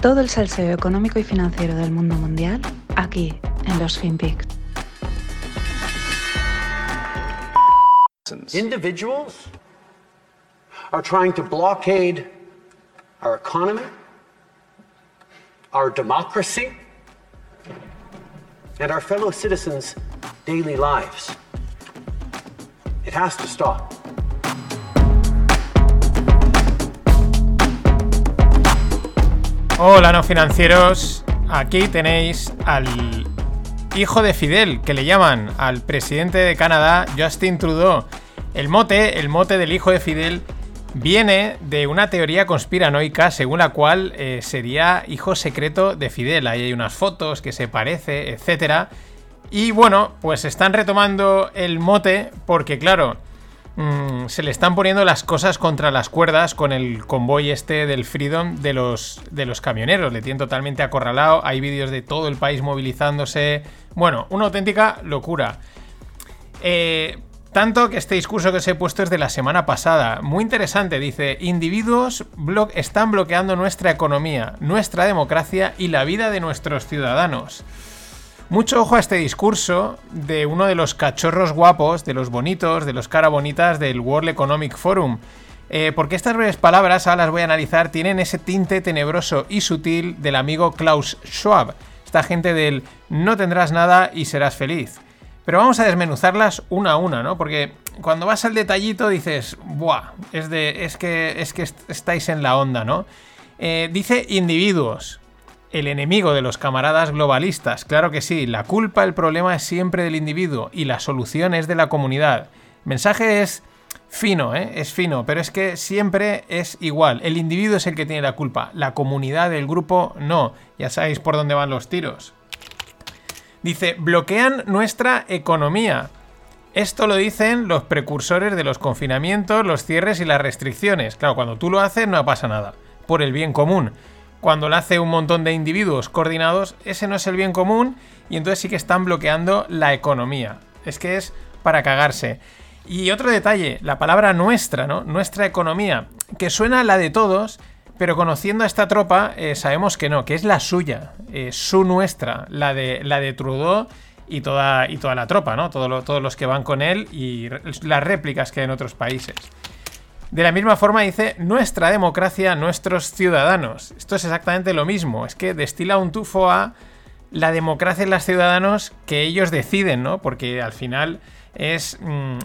Todo el salseo económico y financiero del mundo mundial aquí en los FinPix. Individuals are trying to blockade our economy, our democracy, and our fellow citizens' daily lives. It has to stop. Hola no financieros, aquí tenéis al hijo de Fidel, que le llaman al presidente de Canadá, Justin Trudeau. El mote, el mote del hijo de Fidel, viene de una teoría conspiranoica según la cual eh, sería hijo secreto de Fidel. Ahí hay unas fotos que se parece, etc. Y bueno, pues están retomando el mote porque claro, Mm, se le están poniendo las cosas contra las cuerdas con el convoy este del Freedom de los, de los camioneros. Le tienen totalmente acorralado. Hay vídeos de todo el país movilizándose. Bueno, una auténtica locura. Eh, tanto que este discurso que os he puesto es de la semana pasada. Muy interesante, dice, individuos están bloqueando nuestra economía, nuestra democracia y la vida de nuestros ciudadanos. Mucho ojo a este discurso de uno de los cachorros guapos, de los bonitos, de los cara bonitas del World Economic Forum. Eh, porque estas breves palabras, ahora las voy a analizar, tienen ese tinte tenebroso y sutil del amigo Klaus Schwab. Esta gente del no tendrás nada y serás feliz. Pero vamos a desmenuzarlas una a una, ¿no? Porque cuando vas al detallito dices, ¡buah! Es, de, es, que, es que estáis en la onda, ¿no? Eh, dice individuos el enemigo de los camaradas globalistas. Claro que sí, la culpa, el problema es siempre del individuo y la solución es de la comunidad. El mensaje es fino, ¿eh? es fino, pero es que siempre es igual. El individuo es el que tiene la culpa, la comunidad del grupo no. Ya sabéis por dónde van los tiros. Dice, bloquean nuestra economía. Esto lo dicen los precursores de los confinamientos, los cierres y las restricciones. Claro, cuando tú lo haces no pasa nada, por el bien común cuando lo hace un montón de individuos coordinados, ese no es el bien común y entonces sí que están bloqueando la economía. Es que es para cagarse. Y otro detalle, la palabra nuestra, ¿no? Nuestra economía, que suena a la de todos, pero conociendo a esta tropa eh, sabemos que no, que es la suya, eh, su nuestra, la de, la de Trudeau y toda, y toda la tropa, ¿no? todos los que van con él y las réplicas que hay en otros países. De la misma forma dice nuestra democracia, nuestros ciudadanos. Esto es exactamente lo mismo, es que destila un tufo a la democracia y los ciudadanos que ellos deciden, ¿no? Porque al final es, mm,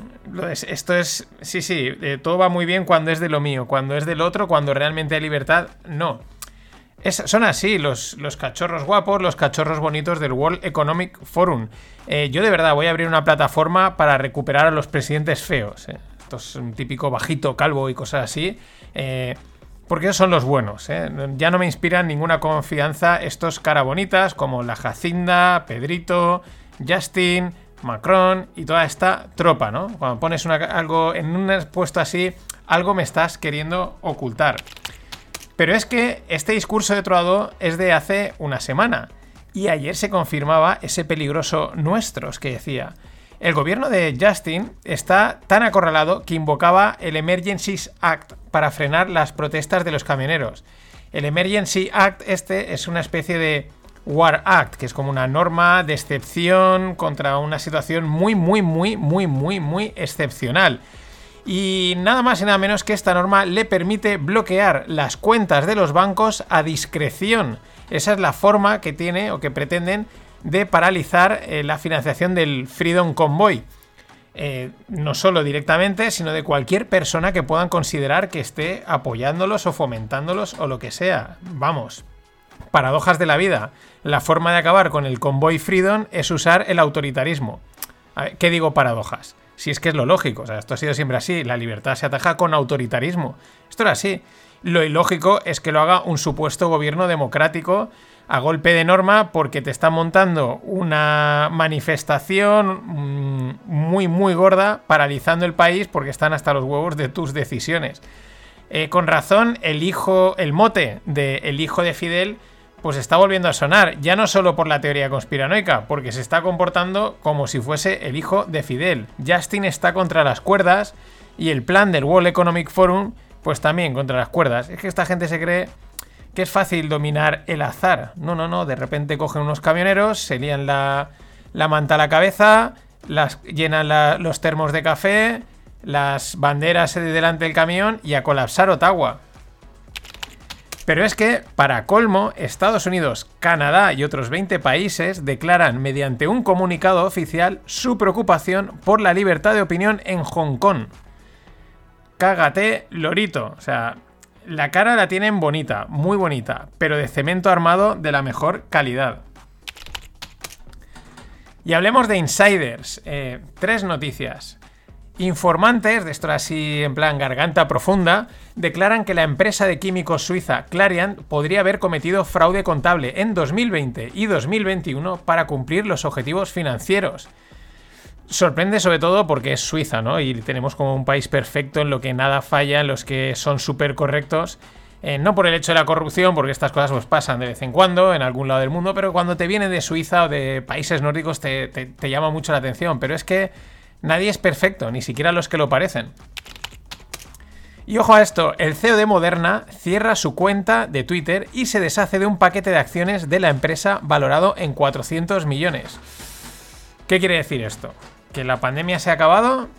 esto es, sí, sí, eh, todo va muy bien cuando es de lo mío, cuando es del otro, cuando realmente hay libertad, no. son así los, cachorros guapos, los cachorros bonitos del World Economic Forum. Eh, yo de verdad voy a abrir una plataforma para recuperar a los presidentes feos. Eh es un típico bajito, calvo y cosas así. Eh, porque esos son los buenos. ¿eh? Ya no me inspiran ninguna confianza estos cara bonitas como la Jacinda, Pedrito, Justin, Macron y toda esta tropa, ¿no? Cuando pones algo en un puesto así, algo me estás queriendo ocultar. Pero es que este discurso de Troado es de hace una semana. Y ayer se confirmaba ese peligroso nuestros que decía. El gobierno de Justin está tan acorralado que invocaba el Emergency Act para frenar las protestas de los camioneros. El Emergency Act este es una especie de War Act, que es como una norma de excepción contra una situación muy, muy, muy, muy, muy, muy excepcional. Y nada más y nada menos que esta norma le permite bloquear las cuentas de los bancos a discreción. Esa es la forma que tiene o que pretenden de paralizar eh, la financiación del Freedom Convoy. Eh, no solo directamente, sino de cualquier persona que puedan considerar que esté apoyándolos o fomentándolos o lo que sea. Vamos, paradojas de la vida. La forma de acabar con el convoy Freedom es usar el autoritarismo. ¿Qué digo paradojas? Si es que es lo lógico, o sea, esto ha sido siempre así, la libertad se ataja con autoritarismo. Esto era así. Lo ilógico es que lo haga un supuesto gobierno democrático a golpe de norma porque te está montando una manifestación mm, muy muy gorda paralizando el país porque están hasta los huevos de tus decisiones. Eh, con razón, el hijo, el mote de el hijo de Fidel, pues está volviendo a sonar, ya no solo por la teoría conspiranoica, porque se está comportando como si fuese el hijo de Fidel. Justin está contra las cuerdas y el plan del World Economic Forum, pues también contra las cuerdas. Es que esta gente se cree que es fácil dominar el azar. No, no, no, de repente cogen unos camioneros, se lían la, la manta a la cabeza, las, llenan los termos de café, las banderas de delante del camión y a colapsar Ottawa. Pero es que, para colmo, Estados Unidos, Canadá y otros 20 países declaran mediante un comunicado oficial su preocupación por la libertad de opinión en Hong Kong. Cágate, lorito. O sea, la cara la tienen bonita, muy bonita, pero de cemento armado de la mejor calidad. Y hablemos de insiders. Eh, tres noticias. Informantes, de esto así en plan garganta profunda, declaran que la empresa de químicos suiza Clariant podría haber cometido fraude contable en 2020 y 2021 para cumplir los objetivos financieros. Sorprende sobre todo porque es Suiza, ¿no? Y tenemos como un país perfecto en lo que nada falla, en los que son súper correctos. Eh, no por el hecho de la corrupción, porque estas cosas pues pasan de vez en cuando en algún lado del mundo, pero cuando te viene de Suiza o de países nórdicos te llama mucho la atención. Pero es que Nadie es perfecto, ni siquiera los que lo parecen. Y ojo a esto, el CEO de Moderna cierra su cuenta de Twitter y se deshace de un paquete de acciones de la empresa valorado en 400 millones. ¿Qué quiere decir esto? ¿Que la pandemia se ha acabado?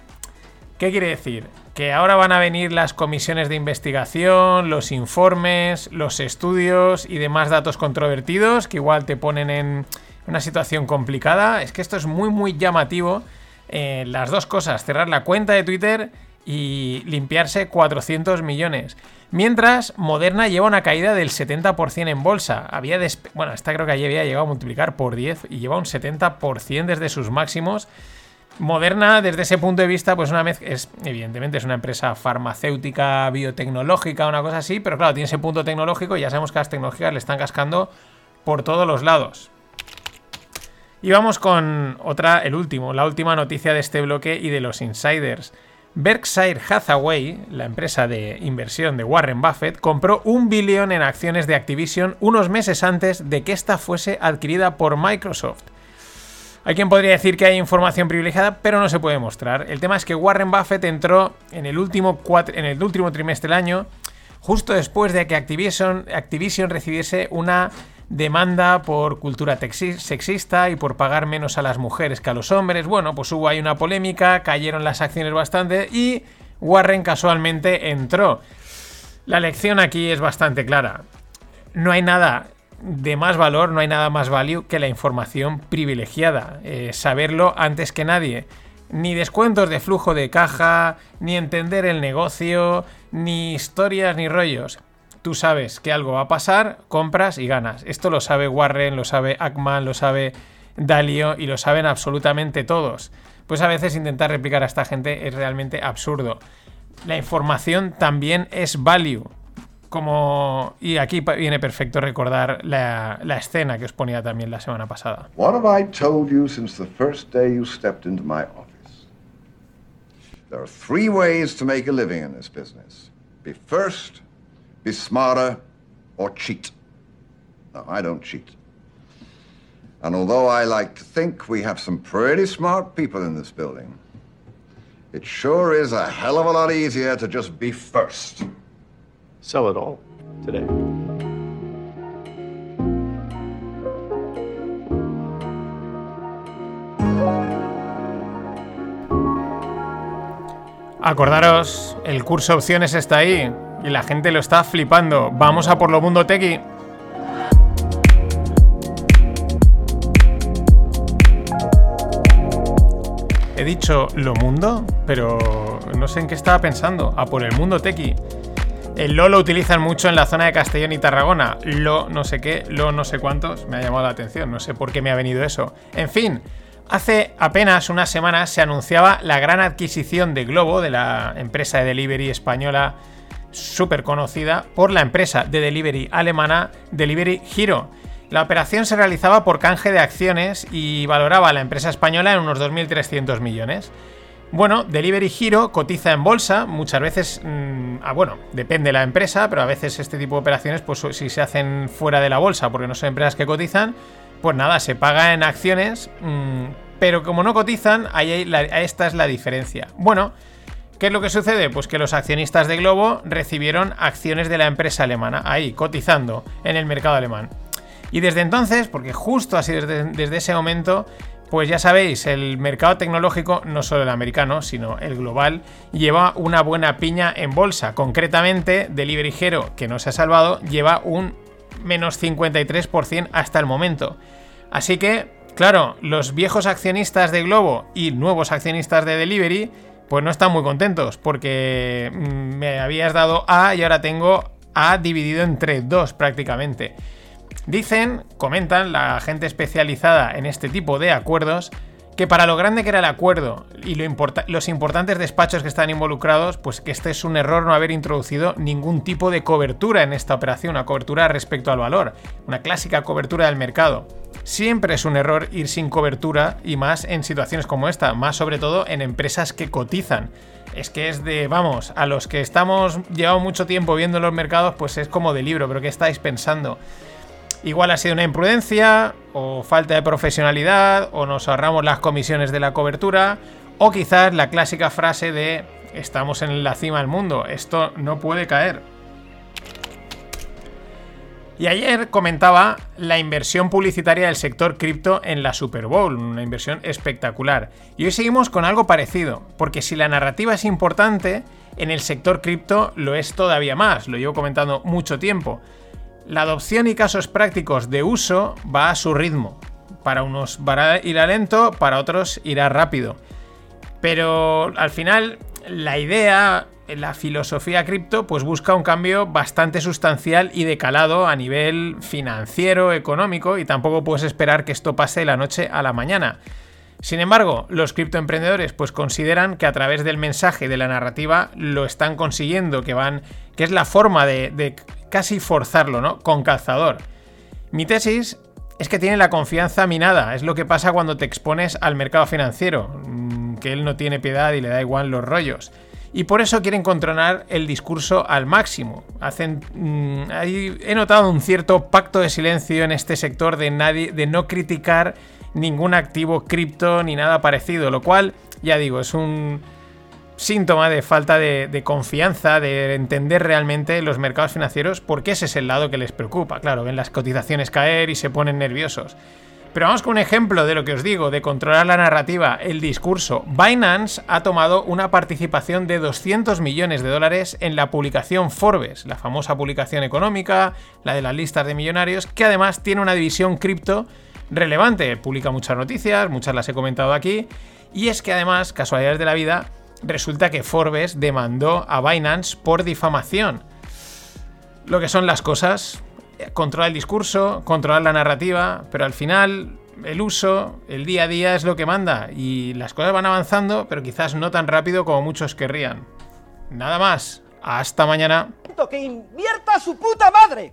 ¿Qué quiere decir? Que ahora van a venir las comisiones de investigación, los informes, los estudios y demás datos controvertidos que igual te ponen en una situación complicada. Es que esto es muy muy llamativo eh, las dos cosas, cerrar la cuenta de Twitter y limpiarse 400 millones. Mientras, Moderna lleva una caída del 70% en bolsa. Había bueno, esta creo que había llegado a multiplicar por 10 y lleva un 70% desde sus máximos. Moderna, desde ese punto de vista, pues una vez es evidentemente es una empresa farmacéutica, biotecnológica, una cosa así, pero claro, tiene ese punto tecnológico y ya sabemos que las tecnológicas le están cascando por todos los lados. Y vamos con otra, el último, la última noticia de este bloque y de los insiders. Berkshire Hathaway, la empresa de inversión de Warren Buffett, compró un billón en acciones de Activision unos meses antes de que esta fuese adquirida por Microsoft. Hay quien podría decir que hay información privilegiada, pero no se puede mostrar. El tema es que Warren Buffett entró en el último, trimestre del año, justo después de que Activision, Activision recibiese una demanda por cultura sexista y por pagar menos a las mujeres que a los hombres. Bueno, pues hubo ahí una polémica, cayeron las acciones bastante y Warren casualmente entró. La lección aquí es bastante clara. No hay nada de más valor, no hay nada más value que la información privilegiada. Eh, saberlo antes que nadie. Ni descuentos de flujo de caja, ni entender el negocio, ni historias ni rollos tú sabes que algo va a pasar, compras y ganas. Esto lo sabe Warren, lo sabe Ackman, lo sabe Dalio y lo saben absolutamente todos. Pues a veces intentar replicar a esta gente es realmente absurdo. La información también es value. Como. Y aquí viene perfecto recordar la, la escena que os ponía también la semana pasada. What have I told you since the first day you stepped into my office? There are three ways to make a living in this business. Be first, be smarter, or cheat. No, I don't cheat. And although I like to think we have some pretty smart people in this building, it sure is a hell of a lot easier to just be first. Sell it all today. Acordaros, el curso opciones está ahí. Y la gente lo está flipando. Vamos a por lo mundo tequi. He dicho lo mundo, pero no sé en qué estaba pensando. A por el mundo tequi. El lo lo utilizan mucho en la zona de Castellón y Tarragona. Lo no sé qué, lo no sé cuántos. Me ha llamado la atención, no sé por qué me ha venido eso. En fin, hace apenas unas semanas se anunciaba la gran adquisición de Globo, de la empresa de delivery española súper conocida por la empresa de delivery alemana Delivery Hero. La operación se realizaba por canje de acciones y valoraba a la empresa española en unos 2.300 millones. Bueno, Delivery Hero cotiza en bolsa, muchas veces, mm, ah, bueno, depende de la empresa, pero a veces este tipo de operaciones, pues si se hacen fuera de la bolsa, porque no son empresas que cotizan, pues nada, se paga en acciones, mm, pero como no cotizan, ahí esta es la diferencia. Bueno, ¿Qué es lo que sucede? Pues que los accionistas de Globo recibieron acciones de la empresa alemana, ahí, cotizando en el mercado alemán. Y desde entonces, porque justo así desde, desde ese momento, pues ya sabéis, el mercado tecnológico, no solo el americano, sino el global, lleva una buena piña en bolsa. Concretamente, Delivery Hero, que no se ha salvado, lleva un menos 53% hasta el momento. Así que, claro, los viejos accionistas de Globo y nuevos accionistas de Delivery, pues no están muy contentos porque mm, me habías dado A y ahora tengo A dividido entre dos prácticamente. Dicen, comentan la gente especializada en este tipo de acuerdos, que para lo grande que era el acuerdo y los importantes despachos que están involucrados, pues que este es un error no haber introducido ningún tipo de cobertura en esta operación, una cobertura respecto al valor, una clásica cobertura del mercado. Siempre es un error ir sin cobertura y más en situaciones como esta, más sobre todo en empresas que cotizan. Es que es de, vamos, a los que estamos llevado mucho tiempo viendo los mercados, pues es como de libro, pero ¿qué estáis pensando? Igual ha sido una imprudencia, o falta de profesionalidad, o nos ahorramos las comisiones de la cobertura, o quizás la clásica frase de estamos en la cima del mundo, esto no puede caer. Y ayer comentaba la inversión publicitaria del sector cripto en la Super Bowl, una inversión espectacular. Y hoy seguimos con algo parecido, porque si la narrativa es importante, en el sector cripto lo es todavía más, lo llevo comentando mucho tiempo. La adopción y casos prácticos de uso va a su ritmo. Para unos irá lento, para otros irá rápido. Pero al final, la idea, la filosofía cripto, pues busca un cambio bastante sustancial y de calado a nivel financiero, económico, y tampoco puedes esperar que esto pase de la noche a la mañana. Sin embargo, los criptoemprendedores pues consideran que a través del mensaje de la narrativa lo están consiguiendo, que van, que es la forma de casi forzarlo, ¿no? Con calzador. Mi tesis es que tiene la confianza minada, es lo que pasa cuando te expones al mercado financiero, mm, que él no tiene piedad y le da igual los rollos. Y por eso quieren controlar el discurso al máximo. Hacen, mm, he notado un cierto pacto de silencio en este sector de, nadie, de no criticar ningún activo cripto ni nada parecido, lo cual, ya digo, es un, síntoma de falta de, confianza, de entender realmente los mercados financieros, porque ese es el lado que les preocupa. Claro, ven las cotizaciones caer y se ponen nerviosos. Pero vamos con un ejemplo de lo que os digo, de controlar la narrativa, el discurso. Binance ha tomado una participación de 200 millones de dólares en la publicación Forbes, la famosa publicación económica, la de las listas de millonarios, que además tiene una división cripto relevante. Publica muchas noticias, muchas las he comentado aquí. Y es que además, casualidades de la vida, resulta que Forbes demandó a Binance por difamación. Lo que son las cosas, controlar el discurso, controlar la narrativa, pero al final el uso, el día a día es lo que manda y las cosas van avanzando, pero quizás no tan rápido como muchos querrían. Nada más, hasta mañana. ¡Que invierta su puta madre!